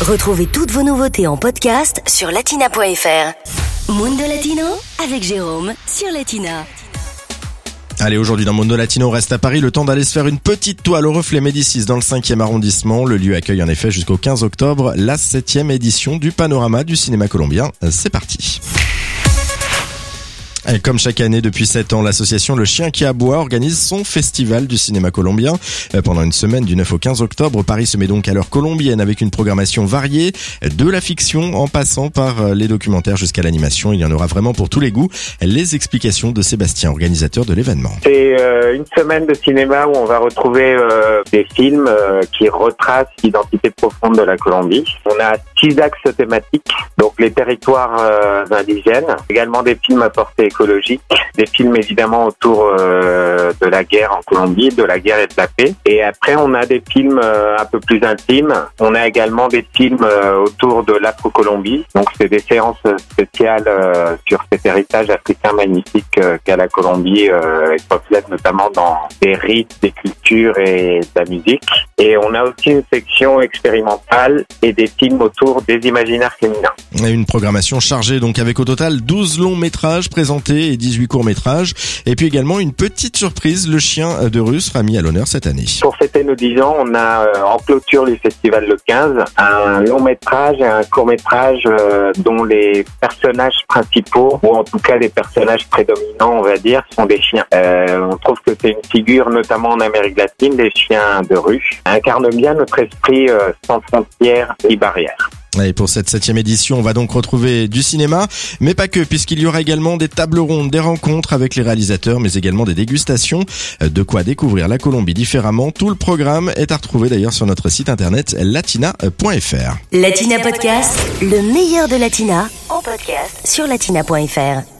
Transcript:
Retrouvez toutes vos nouveautés en podcast sur latina.fr. Mundo Latino avec Jérôme sur Latina. Allez, aujourd'hui dans Mundo Latino, reste à Paris, le temps d'aller se faire une petite toile au reflet Médicis dans le 5e arrondissement. Le lieu accueille en effet jusqu'au 15 octobre la 7e édition du Panorama du cinéma colombien. C'est parti. Comme chaque année depuis 7 ans, l'association Le Chien qui aboie organise son festival du cinéma colombien. Euh, Pendant une semaine du 9 au 15 octobre, Paris se met donc à l'heure colombienne avec une programmation variée, de la fiction en passant par euh, les documentaires jusqu'à l'animation. Il y en aura vraiment pour tous les goûts. Les explications de Sébastien, organisateur de l'événement. C'est euh, une semaine de cinéma où on va retrouver des films qui retracent l'identité profonde de la Colombie. Six axes thématiques, donc les territoires euh, indigènes, également des films à portée écologique, des films évidemment autour euh, de la guerre en Colombie, de la guerre et de la paix. Et après, on a des films euh, un peu plus intimes. On a également des films autour de l'Afro-Colombie. Donc, c'est des séances spéciales sur cet héritage africain magnifique qu'a la Colombie et reflète notamment dans des rites, des cultures et de la musique. Et on a aussi une section expérimentale et des films autour des imaginaires féminins. Une programmation chargée donc avec au total 12 longs métrages présentés et 18 courts métrages. Et puis également une petite surprise, le chien de Russe sera mis à l'honneur cette année. Pour fêter nos 10 ans, on a euh, en clôture du festival le 15 un long métrage et un court métrage dont les personnages principaux, ou en tout cas les personnages prédominants, on va dire, sont des chiens. Euh, on trouve que c'est une figure, notamment en Amérique latine, des chiens de rue, incarne bien notre esprit euh, sans frontières ni barrières. Et pour cette septième édition, on va donc retrouver du cinéma, mais pas que, puisqu'il y aura également des tables rondes, des rencontres avec les réalisateurs, mais également des dégustations. Euh, De quoi découvrir la Colombie différemment. Tout le programme est à retrouver d'ailleurs sur notre site internet latina.fr. Latina Podcast, le meilleur de Latina en podcast sur latina.fr.